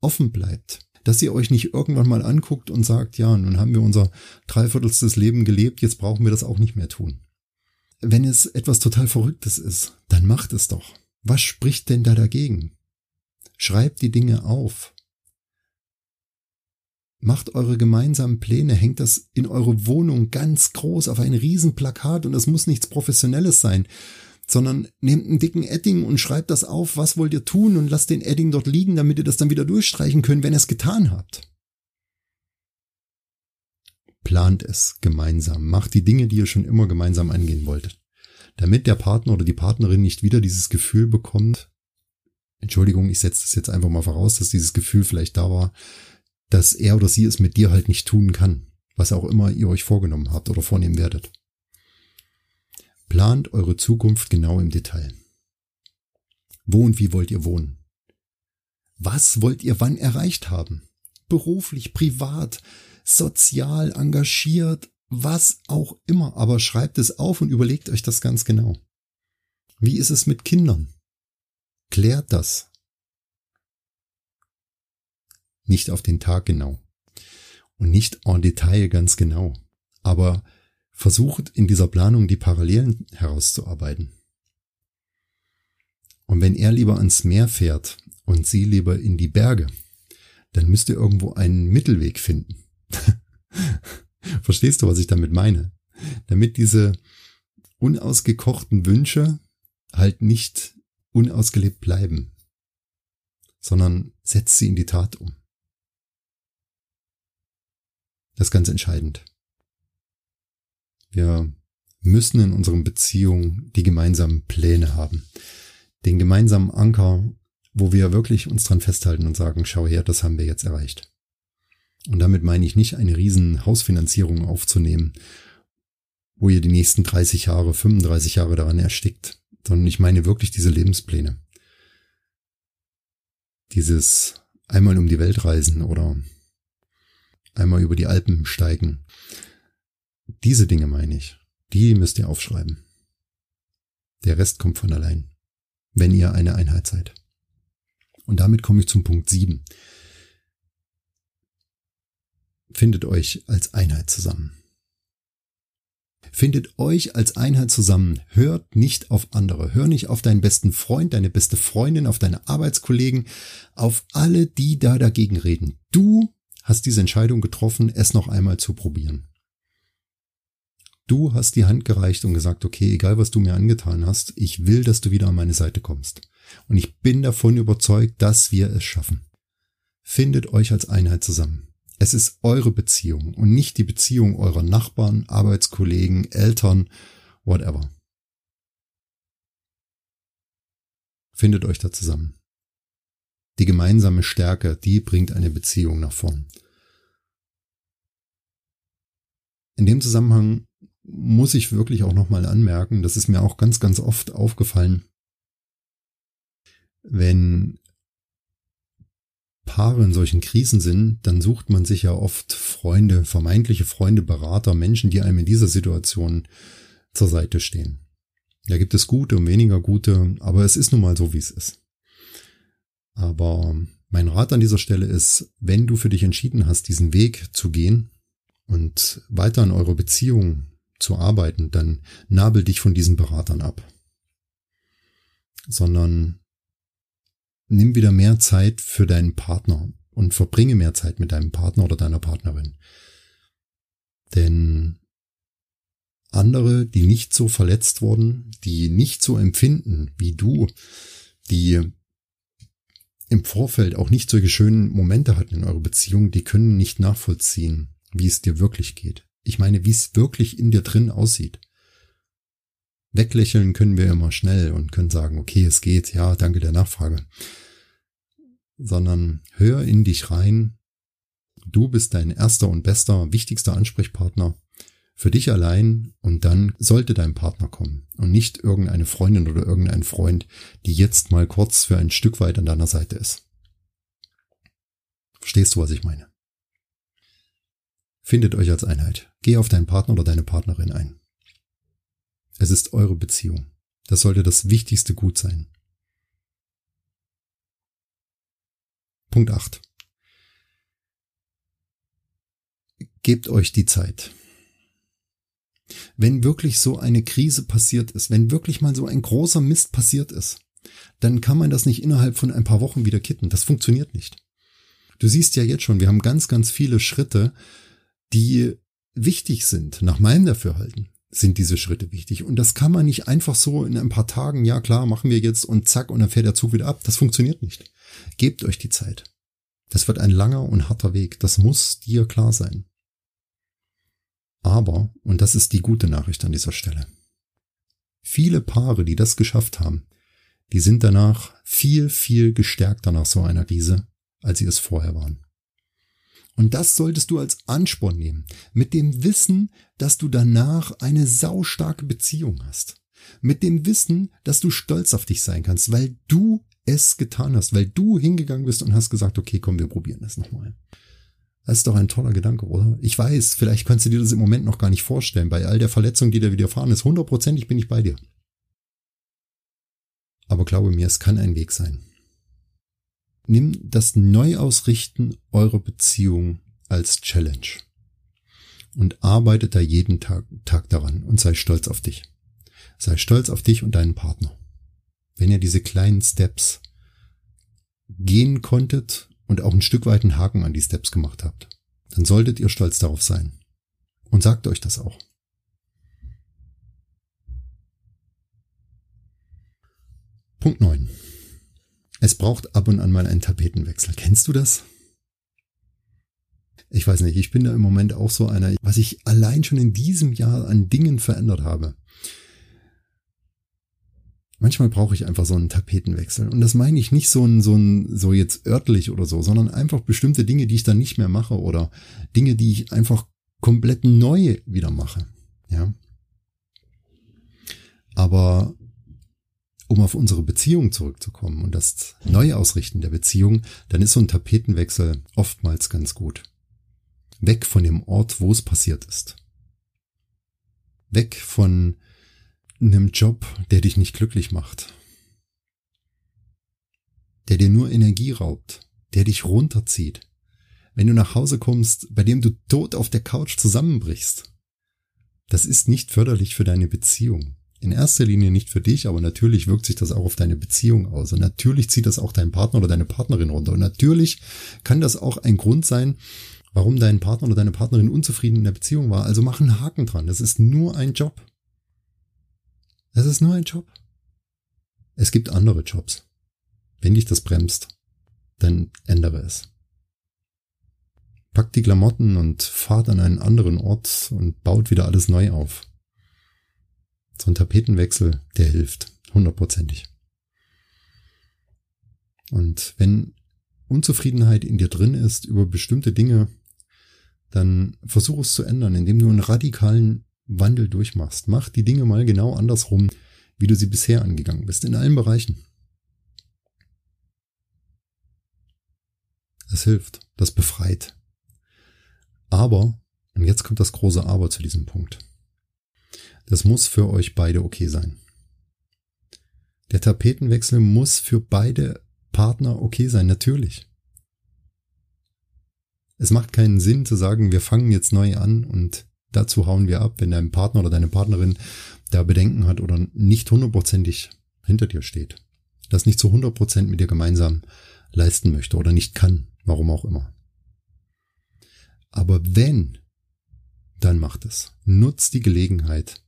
[SPEAKER 1] offen bleibt, dass ihr euch nicht irgendwann mal anguckt und sagt, ja, nun haben wir unser dreiviertelstes Leben gelebt, jetzt brauchen wir das auch nicht mehr tun. Wenn es etwas total Verrücktes ist, dann macht es doch. Was spricht denn da dagegen? Schreibt die Dinge auf. Macht eure gemeinsamen Pläne, hängt das in eure Wohnung ganz groß auf ein Riesenplakat und das muss nichts Professionelles sein, sondern nehmt einen dicken Edding und schreibt das auf, was wollt ihr tun und lasst den Edding dort liegen, damit ihr das dann wieder durchstreichen könnt, wenn ihr es getan habt. Plant es gemeinsam, macht die Dinge, die ihr schon immer gemeinsam angehen wolltet, damit der Partner oder die Partnerin nicht wieder dieses Gefühl bekommt, Entschuldigung, ich setze das jetzt einfach mal voraus, dass dieses Gefühl vielleicht da war, dass er oder sie es mit dir halt nicht tun kann, was auch immer ihr euch vorgenommen habt oder vornehmen werdet. Plant eure Zukunft genau im Detail. Wo und wie wollt ihr wohnen? Was wollt ihr wann erreicht haben? Beruflich, privat, sozial, engagiert, was auch immer, aber schreibt es auf und überlegt euch das ganz genau. Wie ist es mit Kindern? Klärt das. Nicht auf den Tag genau und nicht en Detail ganz genau, aber versucht in dieser Planung die Parallelen herauszuarbeiten. Und wenn er lieber ans Meer fährt und sie lieber in die Berge, dann müsst ihr irgendwo einen Mittelweg finden. Verstehst du, was ich damit meine? Damit diese unausgekochten Wünsche halt nicht unausgelebt bleiben, sondern setzt sie in die Tat um. Das ist ganz entscheidend. Wir müssen in unseren Beziehungen die gemeinsamen Pläne haben. Den gemeinsamen Anker, wo wir wirklich uns dran festhalten und sagen, schau her, das haben wir jetzt erreicht. Und damit meine ich nicht eine riesen Hausfinanzierung aufzunehmen, wo ihr die nächsten 30 Jahre, 35 Jahre daran erstickt, sondern ich meine wirklich diese Lebenspläne. Dieses einmal um die Welt reisen oder einmal über die Alpen steigen. Diese Dinge meine ich. Die müsst ihr aufschreiben. Der Rest kommt von allein, wenn ihr eine Einheit seid. Und damit komme ich zum Punkt 7. Findet euch als Einheit zusammen. Findet euch als Einheit zusammen. Hört nicht auf andere. Hör nicht auf deinen besten Freund, deine beste Freundin, auf deine Arbeitskollegen, auf alle, die da dagegen reden. Du hast diese Entscheidung getroffen, es noch einmal zu probieren. Du hast die Hand gereicht und gesagt, okay, egal was du mir angetan hast, ich will, dass du wieder an meine Seite kommst. Und ich bin davon überzeugt, dass wir es schaffen. Findet euch als Einheit zusammen. Es ist eure Beziehung und nicht die Beziehung eurer Nachbarn, Arbeitskollegen, Eltern, whatever. Findet euch da zusammen. Die gemeinsame Stärke, die bringt eine Beziehung nach vorn. In dem Zusammenhang muss ich wirklich auch nochmal anmerken, das ist mir auch ganz, ganz oft aufgefallen, wenn Paare in solchen Krisen sind, dann sucht man sich ja oft Freunde, vermeintliche Freunde, Berater, Menschen, die einem in dieser Situation zur Seite stehen. Da gibt es gute und weniger gute, aber es ist nun mal so, wie es ist. Aber mein Rat an dieser Stelle ist, wenn du für dich entschieden hast, diesen Weg zu gehen und weiter an eurer Beziehung zu arbeiten, dann nabel dich von diesen Beratern ab. Sondern nimm wieder mehr Zeit für deinen Partner und verbringe mehr Zeit mit deinem Partner oder deiner Partnerin. Denn andere, die nicht so verletzt wurden, die nicht so empfinden wie du, die im Vorfeld auch nicht solche schönen Momente hatten in eurer Beziehung, die können nicht nachvollziehen, wie es dir wirklich geht. Ich meine, wie es wirklich in dir drin aussieht. Weglächeln können wir immer schnell und können sagen, okay, es geht, ja, danke der Nachfrage. Sondern hör in dich rein. Du bist dein erster und bester, wichtigster Ansprechpartner für dich allein und dann sollte dein Partner kommen und nicht irgendeine Freundin oder irgendein Freund, die jetzt mal kurz für ein Stück weit an deiner Seite ist. Verstehst du, was ich meine? Findet euch als Einheit. Geh auf deinen Partner oder deine Partnerin ein. Es ist eure Beziehung. Das sollte das wichtigste Gut sein. Punkt 8. Gebt euch die Zeit wenn wirklich so eine Krise passiert ist, wenn wirklich mal so ein großer Mist passiert ist, dann kann man das nicht innerhalb von ein paar Wochen wieder kitten. Das funktioniert nicht. Du siehst ja jetzt schon, wir haben ganz, ganz viele Schritte, die wichtig sind. Nach meinem Dafürhalten sind diese Schritte wichtig. Und das kann man nicht einfach so in ein paar Tagen, ja klar, machen wir jetzt und zack, und dann fährt der Zug wieder ab. Das funktioniert nicht. Gebt euch die Zeit. Das wird ein langer und harter Weg. Das muss dir klar sein. Aber, und das ist die gute Nachricht an dieser Stelle, viele Paare, die das geschafft haben, die sind danach viel, viel gestärkter nach so einer Krise, als sie es vorher waren. Und das solltest du als Ansporn nehmen, mit dem Wissen, dass du danach eine saustarke Beziehung hast. Mit dem Wissen, dass du stolz auf dich sein kannst, weil du es getan hast, weil du hingegangen bist und hast gesagt, okay, komm, wir probieren das nochmal. Das ist doch ein toller Gedanke, oder? Ich weiß, vielleicht kannst du dir das im Moment noch gar nicht vorstellen. Bei all der Verletzung, die dir widerfahren ist, hundertprozentig bin ich bei dir. Aber glaube mir, es kann ein Weg sein. Nimm das Neuausrichten eurer Beziehung als Challenge und arbeite da jeden Tag, Tag daran und sei stolz auf dich. Sei stolz auf dich und deinen Partner. Wenn ihr diese kleinen Steps gehen konntet und auch ein Stück weit einen Haken an die Steps gemacht habt, dann solltet ihr stolz darauf sein. Und sagt euch das auch. Punkt 9. Es braucht ab und an mal einen Tapetenwechsel. Kennst du das? Ich weiß nicht, ich bin da im Moment auch so einer, was ich allein schon in diesem Jahr an Dingen verändert habe. Manchmal brauche ich einfach so einen Tapetenwechsel. Und das meine ich nicht so ein, so ein, so jetzt örtlich oder so, sondern einfach bestimmte Dinge, die ich dann nicht mehr mache oder Dinge, die ich einfach komplett neu wieder mache. Ja. Aber um auf unsere Beziehung zurückzukommen und das Neuausrichten der Beziehung, dann ist so ein Tapetenwechsel oftmals ganz gut. Weg von dem Ort, wo es passiert ist. Weg von einem Job, der dich nicht glücklich macht, der dir nur Energie raubt, der dich runterzieht. Wenn du nach Hause kommst, bei dem du tot auf der Couch zusammenbrichst, das ist nicht förderlich für deine Beziehung. In erster Linie nicht für dich, aber natürlich wirkt sich das auch auf deine Beziehung aus. Und natürlich zieht das auch deinen Partner oder deine Partnerin runter. Und natürlich kann das auch ein Grund sein, warum dein Partner oder deine Partnerin unzufrieden in der Beziehung war. Also mach einen Haken dran. Das ist nur ein Job. Es ist nur ein Job. Es gibt andere Jobs. Wenn dich das bremst, dann ändere es. Packt die Klamotten und fahrt an einen anderen Ort und baut wieder alles neu auf. So ein Tapetenwechsel, der hilft, hundertprozentig. Und wenn Unzufriedenheit in dir drin ist über bestimmte Dinge, dann versuch es zu ändern, indem du einen radikalen Wandel durchmachst. Mach die Dinge mal genau andersrum, wie du sie bisher angegangen bist, in allen Bereichen. Das hilft, das befreit. Aber, und jetzt kommt das große Aber zu diesem Punkt. Das muss für euch beide okay sein. Der Tapetenwechsel muss für beide Partner okay sein, natürlich. Es macht keinen Sinn zu sagen, wir fangen jetzt neu an und dazu hauen wir ab, wenn dein Partner oder deine Partnerin da Bedenken hat oder nicht hundertprozentig hinter dir steht. Das nicht zu hundertprozent mit dir gemeinsam leisten möchte oder nicht kann, warum auch immer. Aber wenn, dann macht es. Nutzt die Gelegenheit,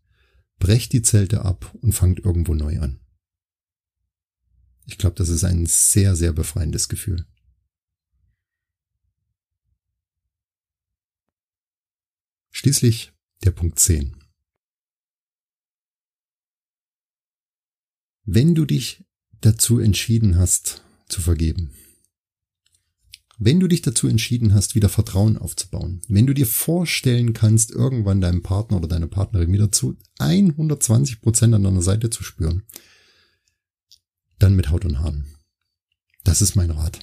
[SPEAKER 1] brecht die Zelte ab und fangt irgendwo neu an. Ich glaube, das ist ein sehr, sehr befreiendes Gefühl. Schließlich der Punkt 10. Wenn du dich dazu entschieden hast, zu vergeben, wenn du dich dazu entschieden hast, wieder Vertrauen aufzubauen, wenn du dir vorstellen kannst, irgendwann deinem Partner oder deiner Partnerin wieder zu 120 Prozent an deiner Seite zu spüren, dann mit Haut und Haaren. Das ist mein Rat.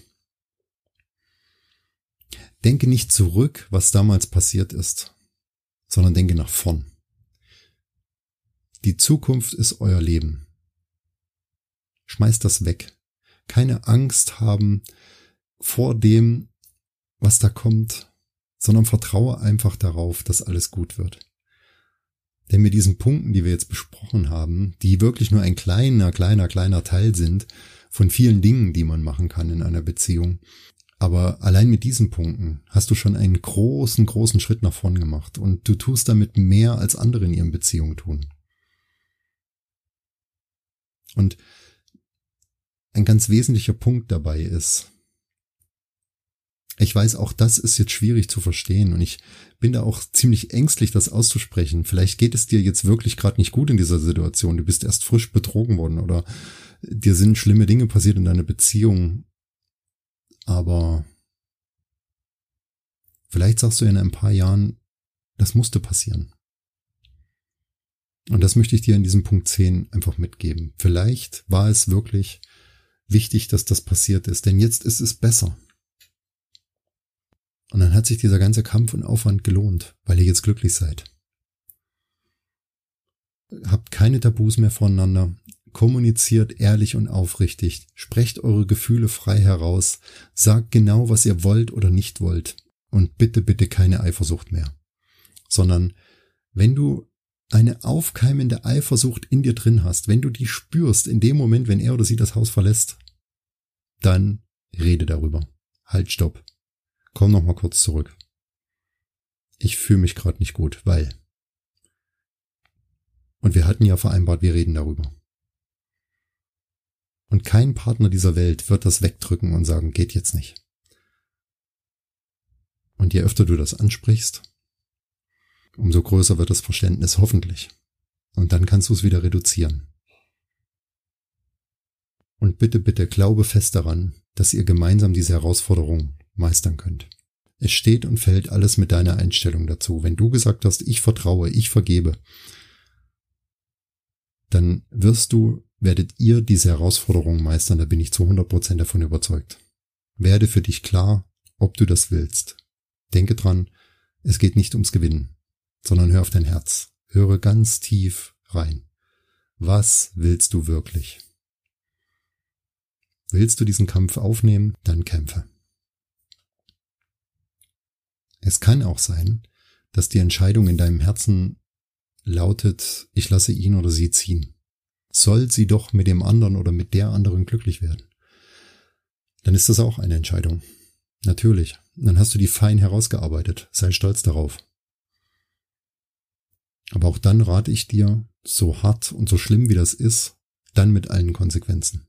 [SPEAKER 1] Denke nicht zurück, was damals passiert ist, sondern denke nach vorn. Die Zukunft ist euer Leben. Schmeißt das weg. Keine Angst haben vor dem, was da kommt, sondern vertraue einfach darauf, dass alles gut wird. Denn mit diesen Punkten, die wir jetzt besprochen haben, die wirklich nur ein kleiner, kleiner, kleiner Teil sind von vielen Dingen, die man machen kann in einer Beziehung, aber allein mit diesen Punkten hast du schon einen großen, großen Schritt nach vorn gemacht und du tust damit mehr, als andere in ihren Beziehungen tun. Und ein ganz wesentlicher Punkt dabei ist, ich weiß, auch das ist jetzt schwierig zu verstehen und ich bin da auch ziemlich ängstlich, das auszusprechen. Vielleicht geht es dir jetzt wirklich gerade nicht gut in dieser Situation. Du bist erst frisch betrogen worden oder dir sind schlimme Dinge passiert in deiner Beziehung aber vielleicht sagst du in ein paar Jahren, das musste passieren. Und das möchte ich dir in diesem Punkt 10 einfach mitgeben. Vielleicht war es wirklich wichtig, dass das passiert ist, denn jetzt ist es besser. Und dann hat sich dieser ganze Kampf und Aufwand gelohnt, weil ihr jetzt glücklich seid. Habt keine Tabus mehr voneinander, Kommuniziert ehrlich und aufrichtig, sprecht eure Gefühle frei heraus, sagt genau, was ihr wollt oder nicht wollt und bitte, bitte keine Eifersucht mehr. Sondern wenn du eine aufkeimende Eifersucht in dir drin hast, wenn du die spürst in dem Moment, wenn er oder sie das Haus verlässt, dann rede darüber. Halt, stopp. Komm noch mal kurz zurück. Ich fühle mich gerade nicht gut, weil. Und wir hatten ja vereinbart, wir reden darüber. Und kein Partner dieser Welt wird das wegdrücken und sagen, geht jetzt nicht. Und je öfter du das ansprichst, umso größer wird das Verständnis hoffentlich. Und dann kannst du es wieder reduzieren. Und bitte, bitte glaube fest daran, dass ihr gemeinsam diese Herausforderung meistern könnt. Es steht und fällt alles mit deiner Einstellung dazu. Wenn du gesagt hast, ich vertraue, ich vergebe, dann wirst du werdet ihr diese Herausforderung meistern, da bin ich zu 100% davon überzeugt. Werde für dich klar, ob du das willst. Denke dran, es geht nicht ums Gewinnen, sondern hör auf dein Herz. Höre ganz tief rein. Was willst du wirklich? Willst du diesen Kampf aufnehmen, dann kämpfe. Es kann auch sein, dass die Entscheidung in deinem Herzen lautet, ich lasse ihn oder sie ziehen soll sie doch mit dem anderen oder mit der anderen glücklich werden. Dann ist das auch eine Entscheidung. Natürlich. Dann hast du die fein herausgearbeitet. Sei stolz darauf. Aber auch dann rate ich dir, so hart und so schlimm wie das ist, dann mit allen Konsequenzen.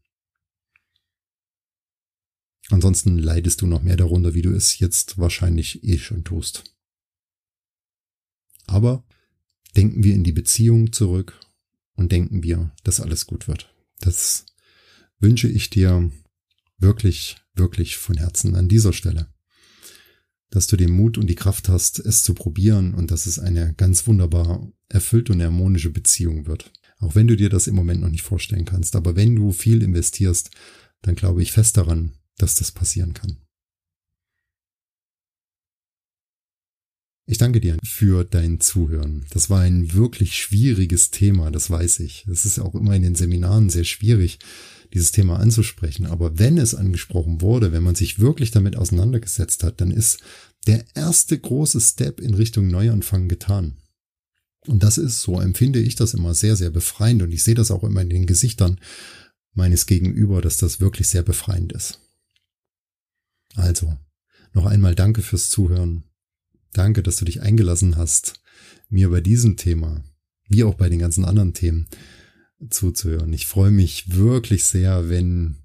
[SPEAKER 1] Ansonsten leidest du noch mehr darunter, wie du es jetzt wahrscheinlich eh schon tust. Aber denken wir in die Beziehung zurück und denken wir, dass alles gut wird. Das wünsche ich dir wirklich, wirklich von Herzen an dieser Stelle. Dass du den Mut und die Kraft hast, es zu probieren und dass es eine ganz wunderbar erfüllte und harmonische Beziehung wird. Auch wenn du dir das im Moment noch nicht vorstellen kannst. Aber wenn du viel investierst, dann glaube ich fest daran, dass das passieren kann. Ich danke dir für dein Zuhören. Das war ein wirklich schwieriges Thema, das weiß ich. Es ist auch immer in den Seminaren sehr schwierig, dieses Thema anzusprechen. Aber wenn es angesprochen wurde, wenn man sich wirklich damit auseinandergesetzt hat, dann ist der erste große Step in Richtung Neuanfang getan. Und das ist, so empfinde ich das immer sehr, sehr befreiend. Und ich sehe das auch immer in den Gesichtern meines Gegenüber, dass das wirklich sehr befreiend ist. Also, noch einmal danke fürs Zuhören. Danke, dass du dich eingelassen hast, mir bei diesem Thema, wie auch bei den ganzen anderen Themen, zuzuhören. Ich freue mich wirklich sehr, wenn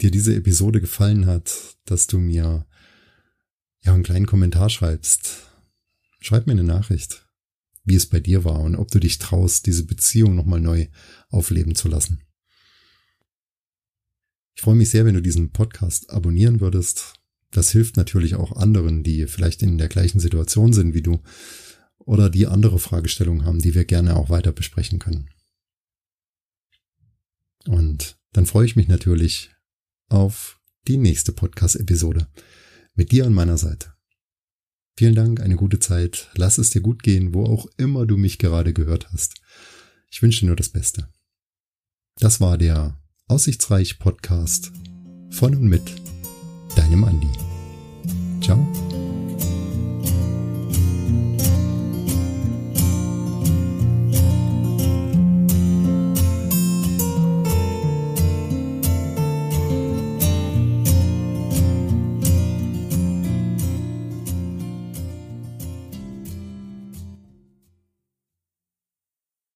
[SPEAKER 1] dir diese Episode gefallen hat, dass du mir ja einen kleinen Kommentar schreibst. Schreib mir eine Nachricht, wie es bei dir war und ob du dich traust, diese Beziehung nochmal neu aufleben zu lassen. Ich freue mich sehr, wenn du diesen Podcast abonnieren würdest. Das hilft natürlich auch anderen, die vielleicht in der gleichen Situation sind wie du oder die andere Fragestellungen haben, die wir gerne auch weiter besprechen können. Und dann freue ich mich natürlich auf die nächste Podcast-Episode mit dir an meiner Seite. Vielen Dank, eine gute Zeit. Lass es dir gut gehen, wo auch immer du mich gerade gehört hast. Ich wünsche dir nur das Beste. Das war der Aussichtsreich Podcast von und mit deinem Andi. Ciao.